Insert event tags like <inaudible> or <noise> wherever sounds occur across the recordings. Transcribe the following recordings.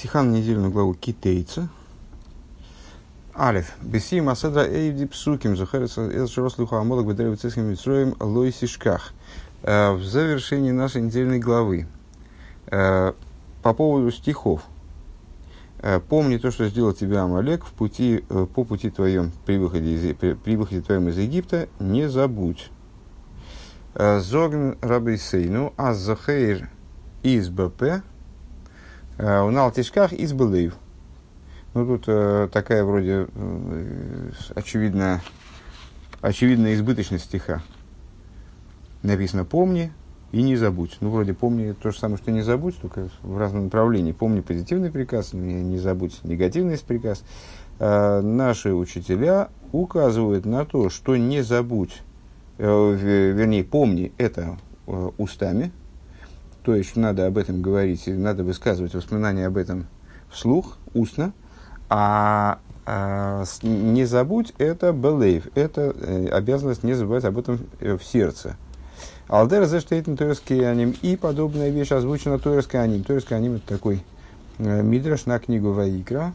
Тихан недельную главу Китейца. Алиф. Беси Масада Эйди Псуким. Захарится Элширослуху Амолок Бедрев Циским Митсроем Лойсишках. Э, в завершении нашей недельной главы. Э, по поводу стихов. Э, Помни то, что сделал тебя Амалек в пути, по пути твоем при выходе, из, при, при выходе твоем из Египта, не забудь. Зогн Рабейсейну Азахейр из БП у Налтишках из Белыев. Ну, тут э, такая вроде э, очевидная, очевидная избыточность стиха. Написано «помни и не забудь». Ну, вроде «помни» то же самое, что «не забудь», только в разном направлении. «Помни» позитивный приказ, не, не забудь негативный приказ. Э, наши учителя указывают на то, что «не забудь», э, вернее, «помни» это э, устами – то есть надо об этом говорить, надо высказывать воспоминания об этом вслух, устно, а, а не забудь это белейв, это э, обязанность не забывать об этом э, в сердце. Алдер заштейтен тойрский аним и подобная вещь озвучена тойрский аним. Тойрский аним это такой э, мидраш на книгу Ваикра.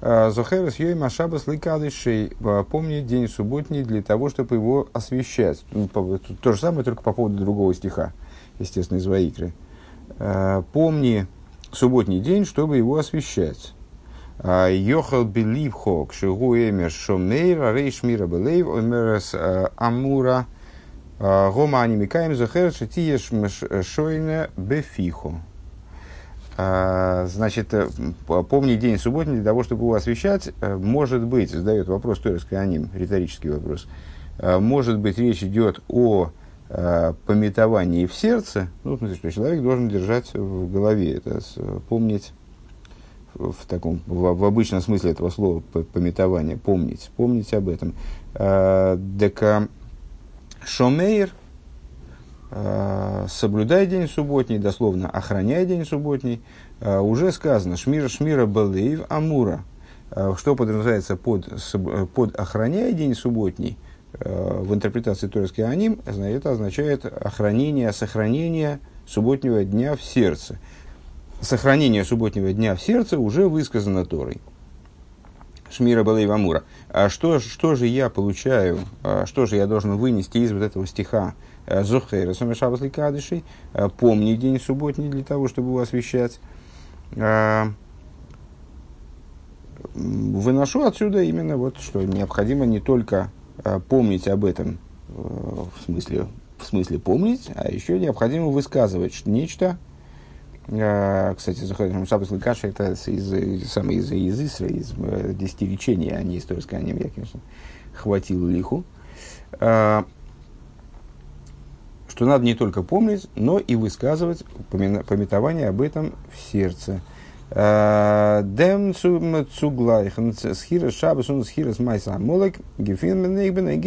А, Зохерес йой машабас ликадышей. Помни день субботний для того, чтобы его освещать. Ну, то же самое, только по поводу другого стиха, естественно, из Ваикры. Э, помни субботний день, чтобы его освещать. А, Йохал беливхо кшигу эмер шомейра рейш мира белейв омерас э, амура э, гома анимикаем захер шатиеш шойне бефихо. Значит, помни день субботний для того, чтобы его освещать, может быть, задает вопрос Торецкий аним, риторический вопрос, может быть, речь идет о э, пометовании в сердце, ну, в смысле, что человек должен держать в голове, это помнить в, таком, в, в обычном смысле этого слова пометование, помнить, помнить об этом. Э, дека шомейр, э, соблюдай день субботний, дословно, охраняй день субботний, э, уже сказано, шмира шмира балеев амура, э, что подразумевается под, под охраняй день субботний, в интерпретации Торский аним это означает охранение, сохранение субботнего дня в сердце. Сохранение субботнего дня в сердце уже высказано Торой. Шмира Балей Вамура. А что, что же я получаю, а что же я должен вынести из вот этого стиха э, Зохейра Самешабасли Кадышей, э, помни день субботний для того, чтобы его освещать. Выношу отсюда именно вот, что необходимо не только Э, помнить об этом, э, в смысле, в смысле помнить, а еще необходимо высказывать нечто. Э, кстати, заходим Шабас Лыкаша, это из, самый из, из Исра, из десяти речений, а не из Торской Я, конечно, хватил лиху. Что надо не только помнить, но и высказывать пометование об этом в сердце. Дем цуглайхен схира шабас он схира с майса молек гефин менейбен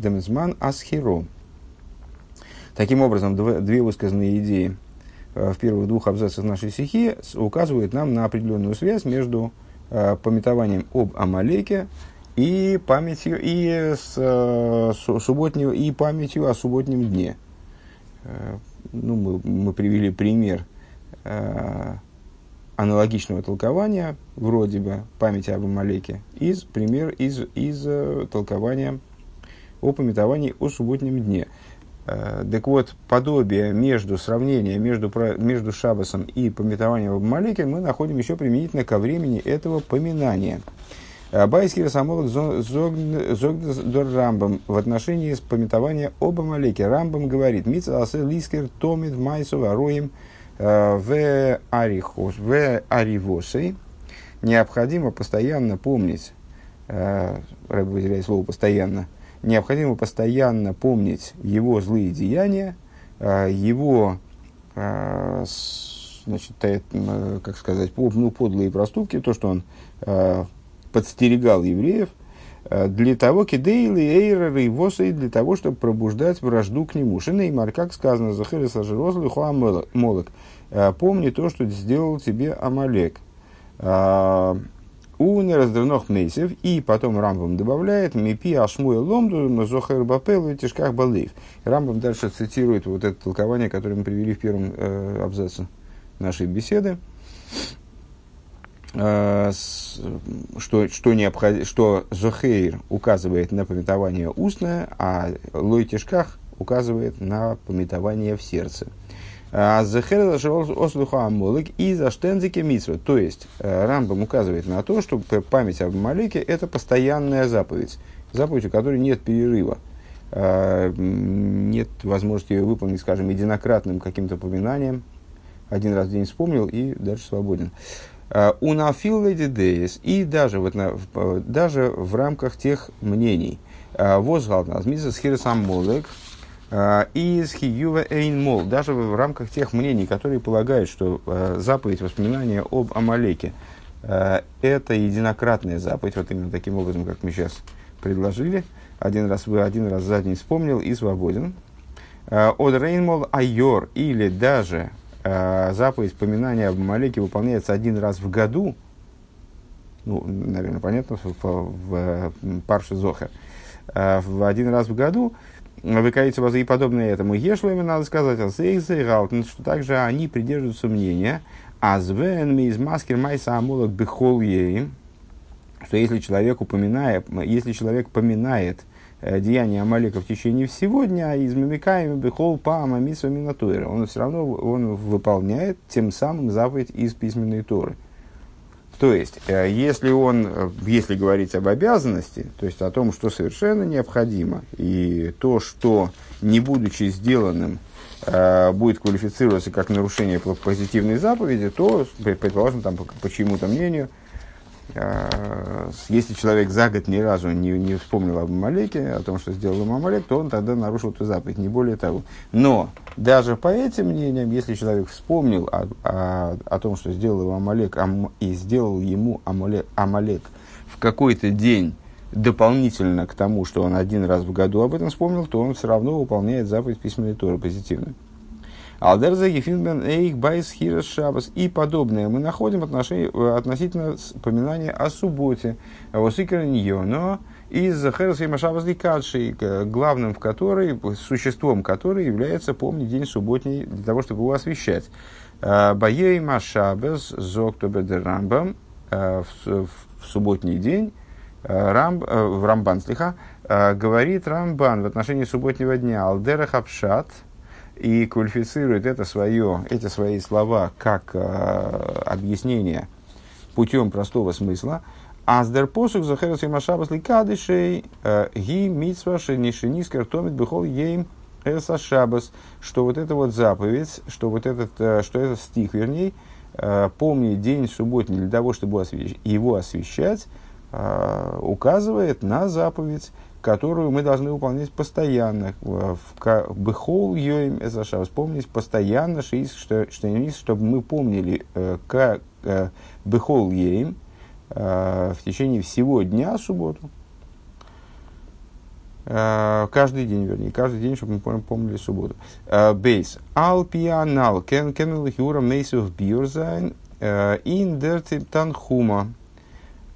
дем зман асхиро. Таким образом, две высказанные идеи в первых двух абзацах нашей стихи указывают нам на определенную связь между пометованием об Амалеке и памятью и с, с субботнего и памятью о субботнем дне. Ну, мы, мы привели пример аналогичного толкования, вроде бы памяти об Амалеке, из, пример из, из э, толкования о пометовании о субботнем дне. Э, так вот, подобие между сравнение между, между Шабасом и пометованием об Амалеке мы находим еще применительно ко времени этого поминания. Э, Байский Расамолок Зогдор Рамбам в отношении с пометования об Амалеке. Рамбам говорит, Митца Асе Лискер Томит Майсова Роем в арихос, в аривосой необходимо постоянно помнить, э, слово постоянно, необходимо постоянно помнить его злые деяния, э, его, э, значит, как сказать, ну, подлые проступки, то, что он подстерегал евреев, для того, кидейли, эйреры и восы, для того, чтобы пробуждать вражду к нему. Шинеймар, как сказано, захыры сажирозлы хуа молок. Э, помни то, что сделал тебе Амалек. Э, у нераздавных мейсев, и потом Рамбам добавляет, мипи ашмуя ломду, зохер бапел и тишках балыев. Рамбам дальше цитирует вот это толкование, которое мы привели в первом э, абзаце нашей беседы. Что, что, необход... что Зохейр указывает на пометование устное, а Лойтишках указывает на пометование в сердце. А Зехер ослуха амолик и за штензике митсва. То есть Рамбам указывает на то, что память об Малике это постоянная заповедь. Заповедь, у которой нет перерыва. Нет возможности ее выполнить, скажем, единократным каким-то поминанием. Один раз в день вспомнил и дальше свободен. Нафил леди и даже, вот на, даже в рамках тех мнений. Возгалт назмиса с хирсам молек, Э, из Хиюва Эйн даже в рамках тех мнений, которые полагают, что э, заповедь воспоминания об Амалеке э, это единократная заповедь, вот именно таким образом, как мы сейчас предложили. Один раз вы один раз за день вспомнил и свободен. От Рейнмол Айор или даже заповедь поминания об Амалеке выполняется один раз в году, ну, наверное, понятно, в, в, в Парше Зохер, в один раз в году, выкаится базы и подобное этому. Ешлами надо сказать, а что также они придерживаются мнения, а звен из маскер майса амулок бихол что если человек упоминает, если человек поминает деяния Амалека в течение всего дня, из мимикаем бихол пама мисва минатуэра, он все равно он выполняет тем самым заповедь из письменной Торы. То есть, э, если он, э, если говорить об обязанности, то есть о том, что совершенно необходимо, и то, что не будучи сделанным, э, будет квалифицироваться как нарушение позитивной заповеди, то, предположим, там, по чьему-то мнению, если человек за год ни разу не, не вспомнил об Амалеке, о том, что сделал ему Амалек, то он тогда нарушил эту заповедь, не более того. Но даже по этим мнениям, если человек вспомнил о, о, о том, что сделал ему Амалек, ам, и сделал ему Амалек, Амалек в какой-то день дополнительно к тому, что он один раз в году об этом вспомнил, то он все равно выполняет заповедь письменной Торы позитивную. Алдерзаги Финбен Эйх Байс Хирас Шабас и подобное мы находим отношение, относительно поминания о субботе. Восикер но из Херас и Машабас Ликадши, главным в которой, существом которой является помнить день субботний для того, чтобы его освещать. Баей Машабас Зоктобер Рамбам в субботний день Рам, в Рамбан слиха, говорит Рамбан в отношении субботнего дня Алдера Хапшат – и квалифицирует это свое, эти свои слова как э, объяснение путем простого смысла. Аздер посук захерас и машабас ликадышей э, ги митсва шенишинискер томит бихол ейм эса шабас, что вот это вот заповедь, что вот этот, э, что этот стих, вернее, помни день субботний для того, чтобы его освещать, указывает на заповедь, которую мы должны выполнять постоянно. В Бехол Йоим Эзаша. Вспомнить постоянно, что, что, чтобы мы помнили, э, как э, Бехол Йоим э, в течение всего дня субботу. Каждый день, вернее, каждый день, чтобы мы помнили субботу. Бейс. Ал пианал кен кенел юра мейсов бирзайн ин дертип танхума.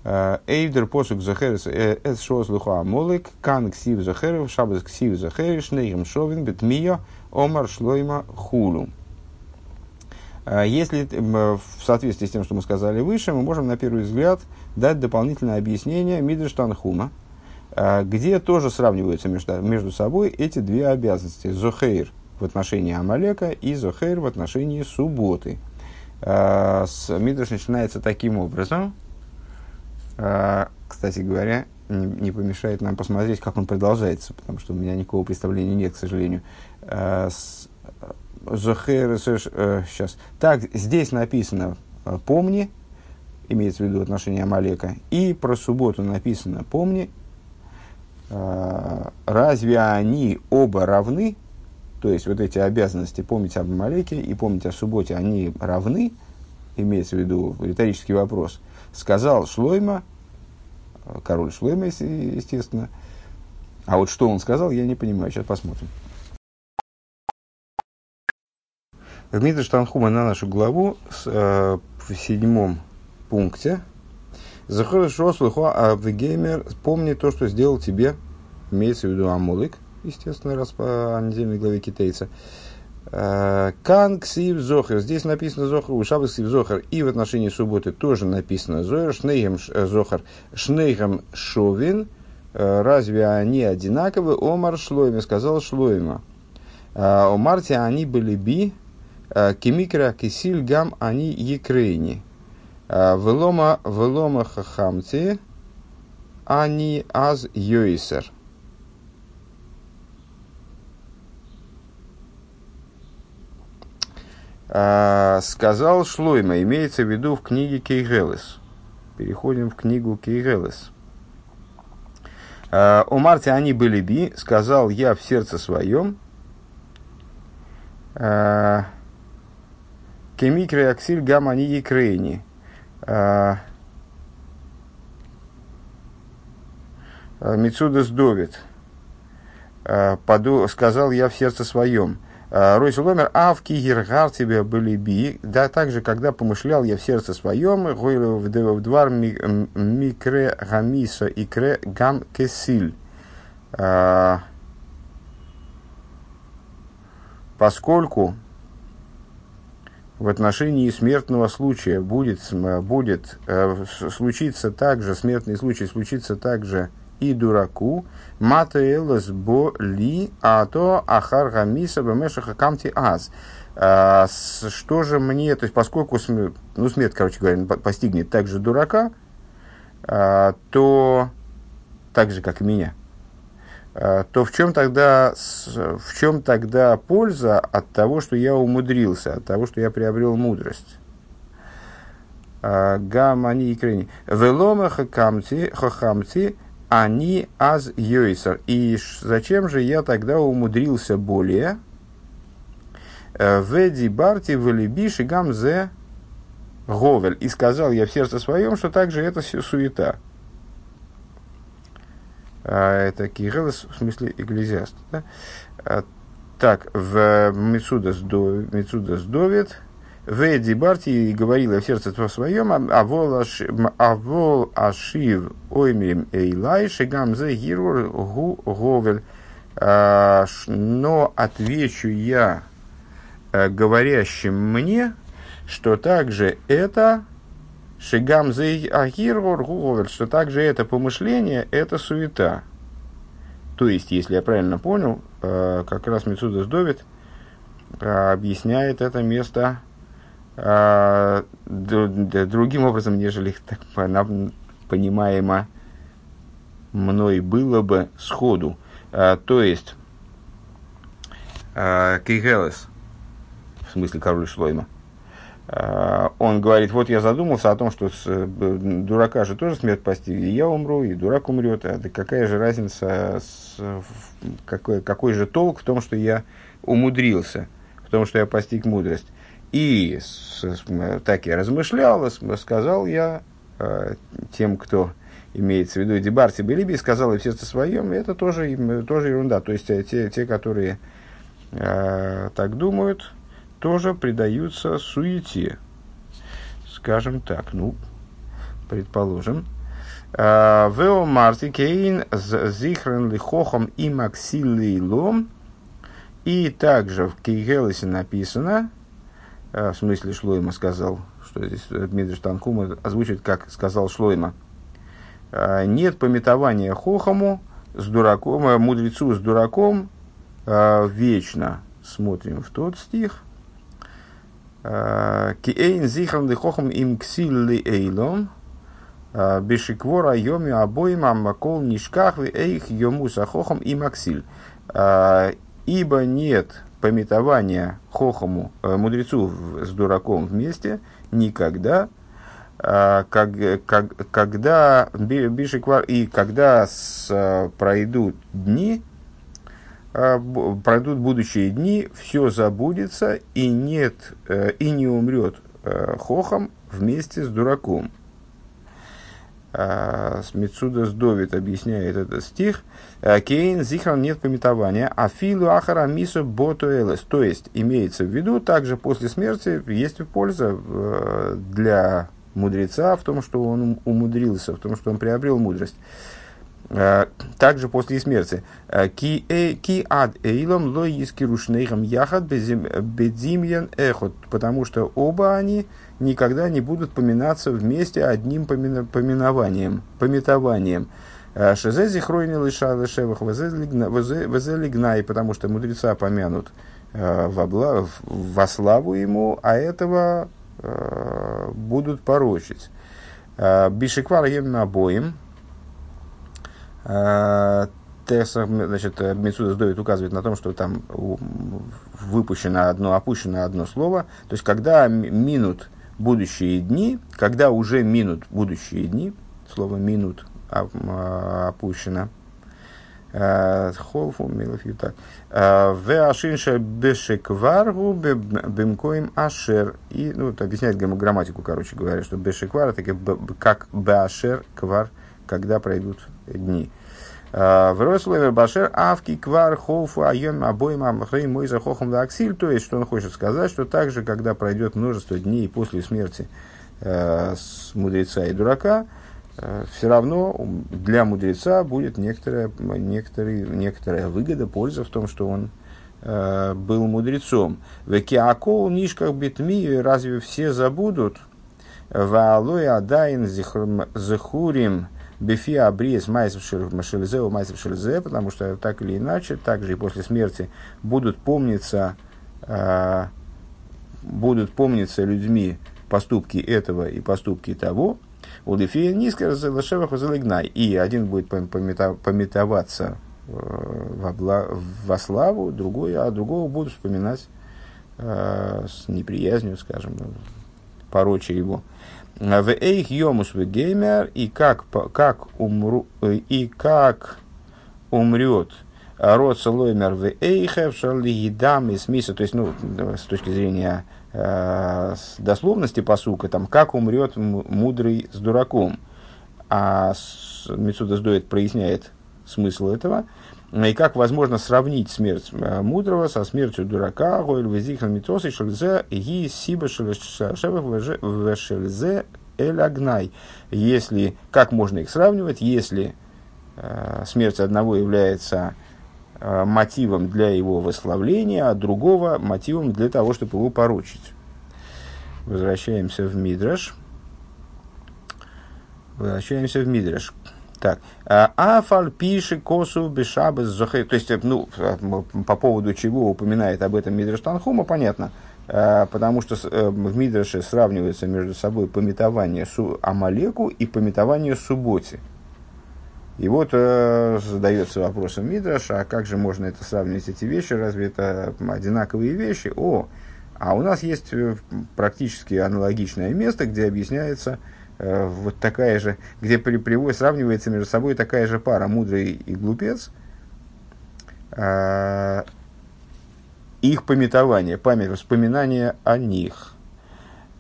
Эйвдер посук захерес эс шоз луха молик, кан ксив захерев, шабас ксив захереш, нейм шовин, бетмия, омар шлойма хулу. Если в соответствии с тем, что мы сказали выше, мы можем на первый взгляд дать дополнительное объяснение Мидрештанхума, где тоже сравниваются между, между собой эти две обязанности. Зохейр в отношении Амалека и Зохейр в отношении субботы. Мидреш начинается таким образом, кстати говоря, не, не помешает нам посмотреть, как он продолжается, потому что у меня никакого представления нет, к сожалению. А, сейчас. Так, здесь написано а, «помни», имеется в виду отношение Амалека, и про субботу написано «помни». Разве они оба равны? То есть, вот эти обязанности помнить об Амалеке и помнить о субботе, они равны? Имеется в виду риторический вопрос – сказал Шлойма, король Шлойма, естественно. А вот что он сказал, я не понимаю. Сейчас посмотрим. В Мидрш Танхума на нашу главу с, э, в седьмом пункте Захараш Рослуху Авгеймер, помни то, что сделал тебе, имеется в виду Амулик, естественно, раз по недельной главе китайца. Кан ксив зохер. Здесь написано зохер, у шабы ксив зохер. И в отношении субботы тоже написано зохер. Шнейгем зохер. Шнейгем шовин. Разве они одинаковы? Омар шлойме. Сказал шлойма. У Марти они были би. Кемикра кисиль гам они екрейни. Велома велома хахамти. Они аз йойсер. Сказал Шлойма, имеется в виду в книге Кейгелес. Переходим в книгу Кейгелес. А, у Марти они были би, сказал я в сердце своем. А, Кемикре аксиль гам они екрейни. Мицудас Довид. Сказал я в сердце своем. Э, Ройс Ломер, а в Кигергар тебе были би, да также, когда помышлял я в сердце своем, в двор микре гамиса и кре гам кесиль. Э, поскольку в отношении смертного случая будет, будет э, случиться также, смертный случай случится также и дураку, матеэлас бо ли, а то ахар гамиса бемешаха камти аз. А, что же мне, то есть поскольку ну, смерть, короче говоря, постигнет также дурака, а, то так же, как и меня, а, то в чем тогда, в чем тогда польза от того, что я умудрился, от того, что я приобрел мудрость? Гамани и крени. Велома хахамти, хахамти они аз йойсер. И зачем же я тогда умудрился более? Э, Веди барти велибиши гамзе говель. И сказал я в сердце своем, что также это все суета. А, это Кириллос, в смысле экклезиаст. Да? А, так, в Мецудас Довид, Веди Барти и говорила в сердце своем, а вол ашив оймим эйлай шигам зе гирур гу говель. А, но отвечу я э, говорящим мне, что также это шигам зе агирур гу говель, что также это помышление, это суета. То есть, если я правильно понял, э, как раз Мецудас Довид э, объясняет это место а, другим образом, нежели так понимаемо мной было бы сходу. А, то есть, а, Кейгелес, в смысле король Шлойма, он говорит, вот я задумался о том, что с, дурака же тоже смерть постиг, и я умру, и дурак умрет, а да какая же разница, с, какой, какой же толк в том, что я умудрился, в том, что я постиг мудрость. И так я размышлял, сказал я э, тем, кто имеется в виду Дебарти Белиби, сказал и в сердце своем, это тоже, тоже ерунда. То есть э, те, те которые э, так думают, тоже предаются суете. Скажем так, ну, предположим. Э, Вео Марти Кейн Зихрен Лихохом и Максили Лом. И также в Кейгелесе написано, в смысле Шлойма сказал, что здесь Дмитрий Штанкума озвучивает, как сказал Шлойма. А, нет пометования хохому с дураком, э, мудрецу с дураком а, вечно. Смотрим в тот стих. Киэйн зихан хохам им ксилли эйлом. Бешиквора йоми обоим аммакол нишках эйх йому сахохам и максиль. Ибо нет пометования хохому, э, мудрецу с дураком вместе никогда, а, как, как, когда бишиквар и когда с, э, пройдут дни, а, пройдут будущие дни, все забудется и нет э, и не умрет хохом вместе с дураком. А, Смитсуда Довид объясняет этот стих. «А, Кейн зихан нет пометования, а филу ахара мисо ботуэлес. То есть, имеется в виду, также после смерти есть польза э, для мудреца в том, что он умудрился, в том, что он приобрел мудрость. Э, также после смерти. Э, ки э, ад эйлом ло искирушнейхам яхат бедзимьян эхот. Потому что оба они никогда не будут поминаться вместе одним поминованием, пометованием. Шезе зихройни лыша лышевых везе потому что мудреца помянут во, во славу ему, а этого будут порочить. Бишеквар ем обоим, а, Теса, значит, Мецуда Сдоит указывает на том, что там выпущено одно, опущено одно слово. То есть, когда минут будущие дни, когда уже минут будущие дни, слово минут а, опущено, а, Холфу, Милофью, так. В Ашинша Бешекваргу Бемкоим Ашер. И, ну, это объясняет грамматику, короче говоря, что Бешеквар это как Башер Квар, когда пройдут дни. А, Врослевер Башер Авки Квар Хоуфу Айон Обоим Амхрей Мойза Хохам Ваксиль. То есть, что он хочет сказать, что также, когда пройдет множество дней после смерти э, с мудреца и дурака, э, все равно для мудреца будет некоторая, некоторый, некоторая выгода, польза в том, что он э, был мудрецом. В Киакол Нишках Битми разве все забудут? Ваалой Адайн Зехурим Бефи Абриес Майсов Шельзе, Майсов Шельзе, потому что так или иначе, также и после смерти будут помниться, э, будут помниться людьми поступки этого и поступки того. У Дефия низко Залегнай. И один будет пометоваться э, во, во славу, другой, а другого будут вспоминать э, с неприязнью, скажем, пороча его. В эйх йомус геймер и как, как, умру, и как умрет род солоймер в эйхев шали едам и смиса, то есть, ну, с точки зрения э, дословности посука, там, как умрет мудрый с дураком. А Мецуда Сдоет проясняет смысл этого. И как возможно сравнить смерть э, мудрого со смертью дурака, гойль везихан митосы шельзе ги сиба вешельзе эль агнай. Если, как можно их сравнивать, если э, смерть одного является э, мотивом для его восславления, а другого мотивом для того, чтобы его поручить. Возвращаемся в Мидраш. Возвращаемся в Мидраш. Так. Афаль пиши косу бешабес зохе. То есть, ну, по поводу чего упоминает об этом Мидраш Танхума, понятно. Потому что в Мидраше сравнивается между собой пометование су Амалеку и пометование субботе. И вот э, задается вопросом Мидраш, а как же можно это сравнить, эти вещи, разве это одинаковые вещи? О, а у нас есть практически аналогичное место, где объясняется, Э, вот такая же, где при, приводит, сравнивается между собой такая же пара, мудрый и глупец, э, их пометование, память, воспоминания о них.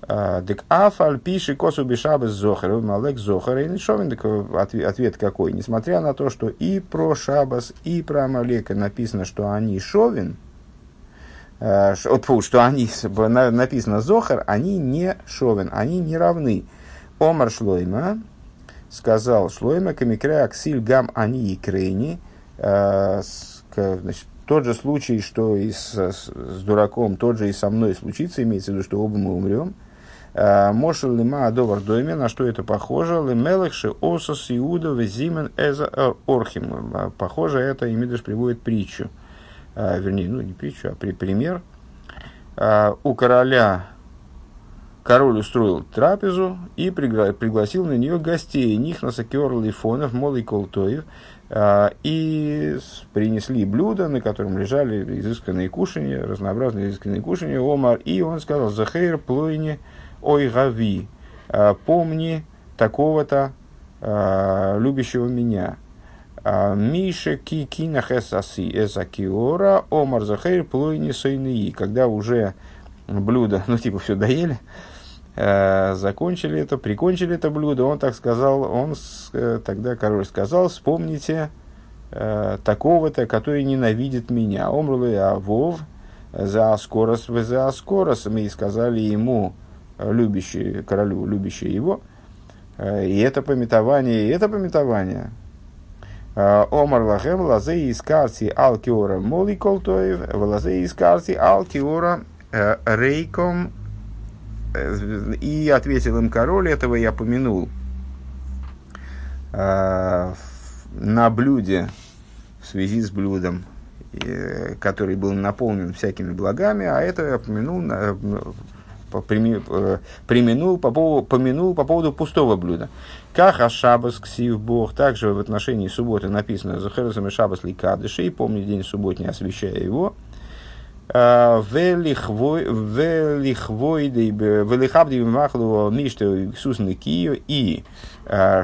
Э, дек афаль пиши косу бешабы зохар, малек зохар, и шовин, ответ, какой? Несмотря на то, что и про шабас, и про Амалека написано, что они шовин, что они, <laughs> написано зохар, они не шовин, они не равны. Омар Шлойма, сказал Шлойма, камикре аксиль гам они и крейни, э, тот же случай, что и с, с, с дураком, тот же и со мной случится, имеется в виду, что оба мы умрем. Э, Мошел лима адовар дойме, на что это похоже? Лемелехши осос иуда везимен эза орхим. Похоже, это Имидыш приводит притчу. Вернее, ну не притчу, а при, пример. У короля король устроил трапезу и пригла- пригласил на нее гостей, Нихнаса Кер Лифонов, Молый Колтоев, а, и принесли блюда, на котором лежали изысканные кушания, разнообразные изысканные кушания, Омар, и он сказал, Захейр плойни ой гави, а, помни такого-то а, любящего меня. Миша кикина хесаси эзакиора, Омар Захейр плойни сойнии, когда уже блюдо, ну типа все доели, закончили это, прикончили это блюдо, он так сказал, он э, тогда король сказал, вспомните э, такого-то, который ненавидит меня. Омрулы Авов за скорость, за скорость, мы сказали ему, любящие, королю, любящие его, и это пометование, и это пометование. Омар лахем лазе из карти алкиора моликолтоев, лазе из карти алкиора рейком. И ответил им король, этого я помянул на блюде в связи с блюдом, который был наполнен всякими благами, а это я помянул, применул по поводу, помянул по поводу пустого блюда. Как Ашабас Ксив Бог, также в отношении субботы написано Захарасами Шабас Ликадыши, помни день субботний, освящая его. Велихабди Махлу Мишта Иисус Кио и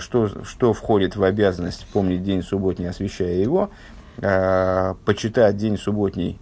что, что входит в обязанность помнить день субботний, освящая его, почитать день субботний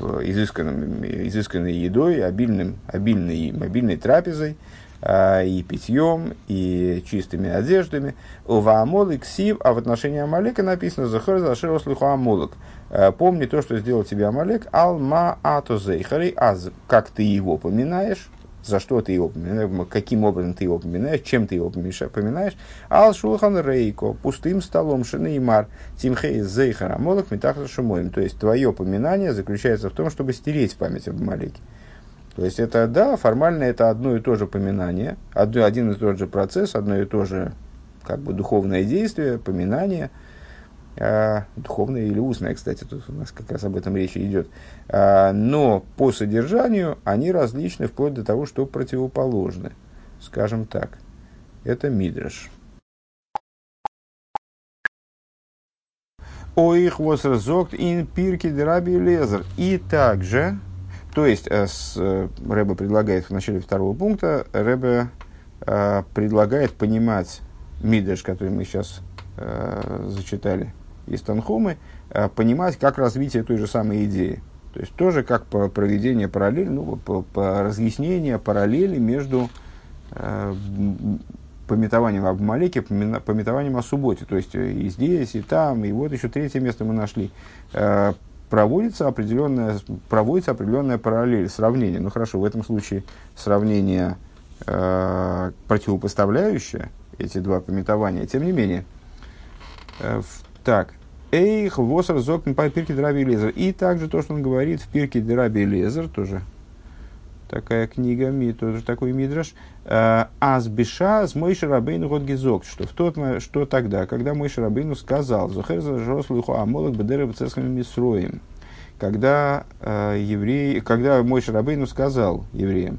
изысканным, изысканной едой, обильным, обильной, обильной трапезой, и питьем, и чистыми одеждами. Ува Амолик Сив, а в отношении Амалека написано Захар Заширу Слуху Амолик. Э, помни то, что сделал тебе Амалек, Алма Ато Зейхари, аз как ты его поминаешь, за что ты его поминаешь, каким образом ты его поминаешь, чем ты его поминаешь. Ал шулхан рейко, пустым столом шинеймар, тимхей зейхар амолок метахар шумоем. То есть, твое поминание заключается в том, чтобы стереть память об Малике. То есть, это, да, формально это одно и то же поминание, один и тот же процесс, одно и то же как бы духовное действие, поминание – а, духовное или устное, кстати, тут у нас как раз об этом речь идет. А, но по содержанию они различны вплоть до того, что противоположны. Скажем так. Это мидраш. Оих возразокт ин пирки драби лезер. И также, то есть, э, с, э, Рэбе предлагает в начале второго пункта, Рэбе э, предлагает понимать мидраш, который мы сейчас зачитали из Танхумы, понимать, как развитие той же самой идеи. То есть тоже как проведение параллели, ну, по, по разъяснение параллели между пометованием об Малеке, пометованием о субботе. То есть и здесь, и там, и вот еще третье место мы нашли. Проводится определенная, проводится определенная параллель, сравнение. Ну хорошо, в этом случае сравнение э, противопоставляющее эти два пометования. Тем не менее, э, так, Эйх, Восер, Зокн, по Пирке Драби Лезер. И также то, что он говорит в Пирке Драби Лезер, тоже такая книга, тоже такой мидраш. «Э, Азбиша с Мойши Рабейну Годгизок, что, в тот, что тогда, когда Мойши Рабейну сказал, Зухер Жорослуху Амолок Бедеры Бецесхами Мисроем, когда э, евреи, когда Мойши Рабейну сказал евреям,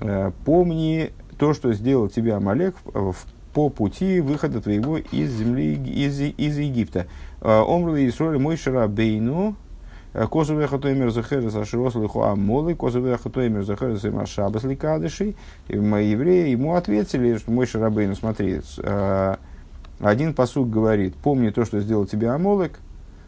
э, помни то, что сделал тебе Амалек в, по пути выхода твоего из земли, из, из Египта. А, Омрли Исроли мой шарабейну, Козове хатоймер захерес аширос лиху амолы, козове хатоймер захерес им ашабас ликадыши. Евреи ему ответили, что мой шарабейну, смотри, один посуг говорит, помни то, что сделал тебе Амолек,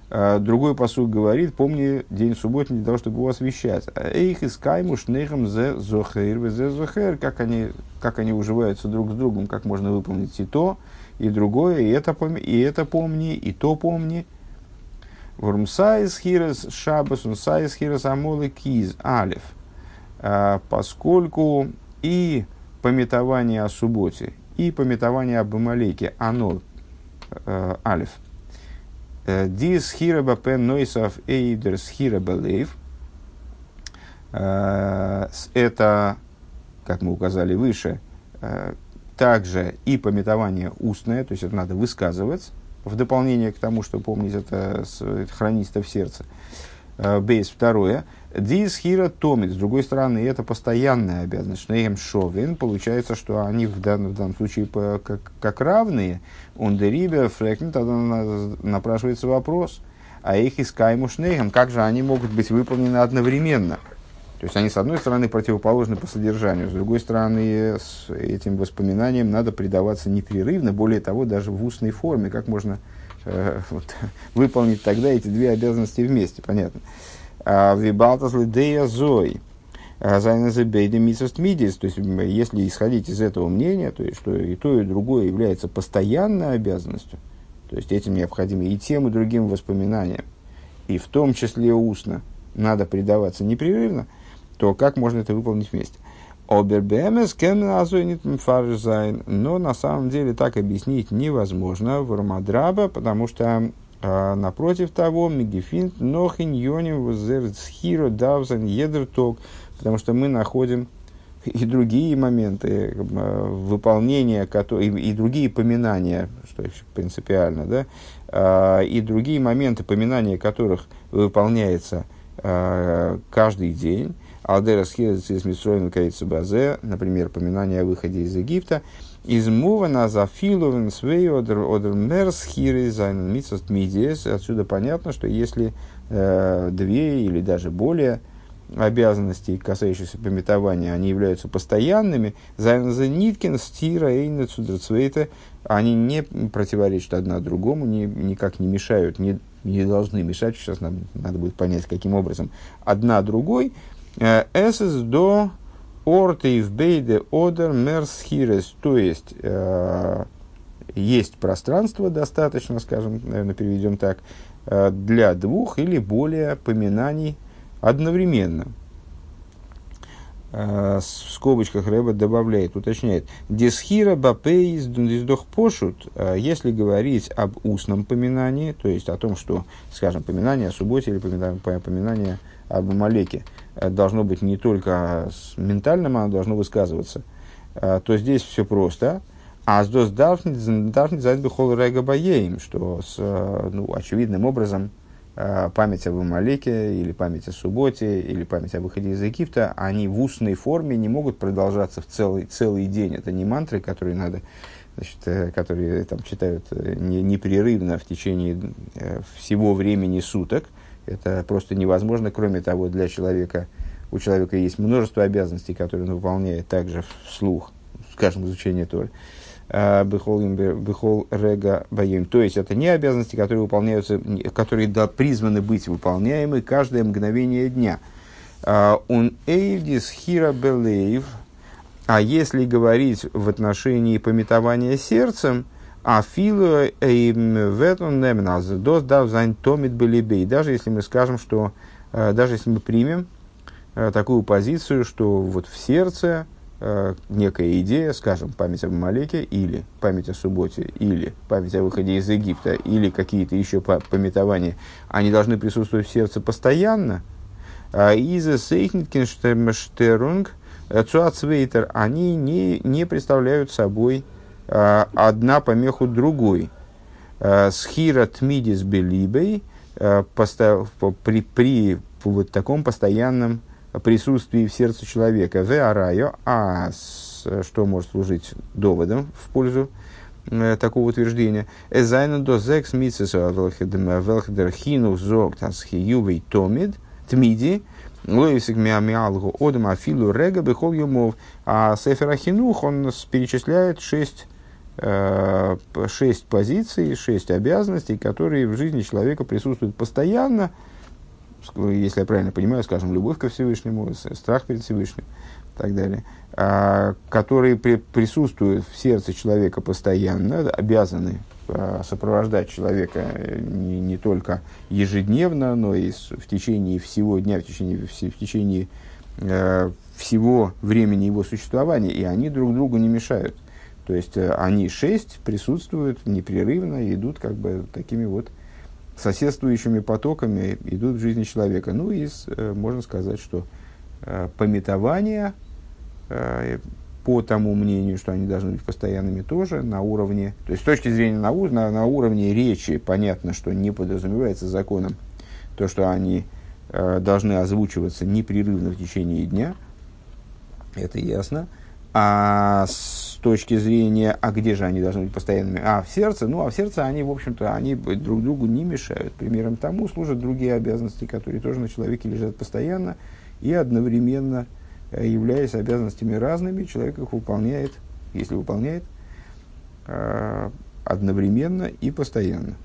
другой посуд говорит, помни день субботний для того, чтобы его освещать. Эйх и скайму шнейхам зе зохер зе зохер, как они, как они уживаются друг с другом, как можно выполнить и то, и другое, и это, помни, и это помни, и то помни. Вурмсайс хирес шабас, унсайс хирес амолы киз алев. А, поскольку и пометование о субботе, и пометование об Амалеке, оно, э, алев – Ди схира бапен нойсов эйдер схира балейв. Э, это, как мы указали выше, э, также и пометование устное, то есть это надо высказывать, в дополнение к тому, что помнить это, это хранить это в сердце. Э, бейс второе. Дис хира томит. С другой стороны, это постоянная обязанность. Шнеем шовин. Получается, что они в данном, в данном случае как, как равные. Он дерибе фрекнет, тогда напрашивается вопрос. А их искаему шнейхам. Как же они могут быть выполнены одновременно? То есть они, с одной стороны, противоположны по содержанию, с другой стороны, с этим воспоминаниям надо предаваться непрерывно, более того, даже в устной форме. Как можно э, <laughs> вот, выполнить тогда эти две обязанности вместе, понятно. А, Вибалтас лидея зой. А, Зайназебейда мисост. То есть, если исходить из этого мнения, то есть, что и то, и другое является постоянной обязанностью, то есть, этим необходимо и тем, и другим воспоминаниям, и в том числе устно, надо предаваться непрерывно, то как можно это выполнить вместе? Обербемес кемназуинит мфарзайн. Но на самом деле так объяснить невозможно в Рамадраба, потому что а, напротив того, Мегефинт нохин йоним возерцхиро давзан едерток, потому что мы находим и другие моменты выполнения, которые, и, другие поминания, что принципиально, да, а, и другие моменты поминания которых выполняется а, каждый день. Алдера схилец из Митсроем Базе, например, поминание о выходе из Египта, из мува на зафиловен свей одер одер мерс хири зайн митсост мидиес. Отсюда понятно, что если э, две или даже более обязанностей, касающихся пометования, они являются постоянными, за ниткин, стира, эйна, цудерцвейта, они не противоречат одна другому, не, никак не мешают, не, не должны мешать, сейчас нам надо будет понять, каким образом, одна другой, эсэс до ортейв бейде одер мерсхирес, то есть, э, есть пространство достаточно, скажем, наверное, переведем так, э, для двух или более поминаний одновременно. Э, в скобочках Рэба добавляет, уточняет, «Десхира бапей издох пошут», э, если говорить об устном поминании, то есть о том, что, скажем, поминание о субботе или поминание, поминание об Амалеке. э, должно быть не только ментальным, оно должно высказываться, то здесь все просто. А с дос бихол рега баеем, что с, ну, очевидным образом Э, память об Амалеке, или память о субботе, или память о выходе из Египта, они в устной форме не могут продолжаться в целый, целый день. Это не мантры, которые надо, значит, э, которые там читают э, не, непрерывно в течение всего времени суток. Это просто невозможно. Кроме того, для человека, у человека есть множество обязанностей, которые он выполняет также вслух, скажем, изучение Торы. Э, бехол рега боем. То есть это не обязанности, которые выполняются, которые да, призваны быть выполняемы каждое мгновение дня. Э, он эйвдис хира белейв, а если говорить в отношении пометования сердцем, а филу в этом немназ дос дав зайн томит белибей. Даже если мы скажем, что, э, даже если мы примем такую позицию, что вот в сердце э, некая идея, скажем, память об Амалеке, или память о субботе, или память о выходе из Египта, или какие-то еще пометования, они должны присутствовать в сердце постоянно. А Иза Сейхниткенштерунг, Цуацвейтер, они не, не представляют собой одна помеху другой. А, Схира Тмидис Белибей, а, при, при вот таком постоянном присутствии в сердце человека. В арайо, а что может служить доводом в пользу э, такого утверждения. Эзайна до зекс митсеса велхдер хину зог тасхи ювей томид тмиди лоисик миамиалгу одам афилу рега бехол юмов. А Сефер Ахинух, он перечисляет шесть э, шесть позиций, шесть обязанностей, которые в жизни человека присутствуют постоянно, если я правильно понимаю, скажем, любовь ко Всевышнему, страх перед Всевышним и так далее, а, которые при, присутствуют в сердце человека постоянно, обязаны а, сопровождать человека э, не, не только ежедневно, но и в течение всего дня, в течение, в течение э, всего времени его существования, и они друг другу не мешают. То есть э, они шесть присутствуют непрерывно идут как бы такими вот соседствующими потоками идут в жизни человека. Ну и э, можно сказать, что э, пометование, э, по тому мнению, что они должны быть постоянными тоже на уровне, то есть с точки зрения науки, на, на уровне речи понятно, что не подразумевается законом то, что они должны озвучиваться непрерывно в течение дня, это ясно. А с точки зрения, а где же они должны быть постоянными? А, в сердце. Ну, а в сердце они, в общем-то, они друг другу не мешают. Примером тому служат другие обязанности, которые тоже на человеке лежат постоянно и одновременно, э, являясь обязанностями разными, человек их выполняет, если выполняет, э, одновременно и постоянно.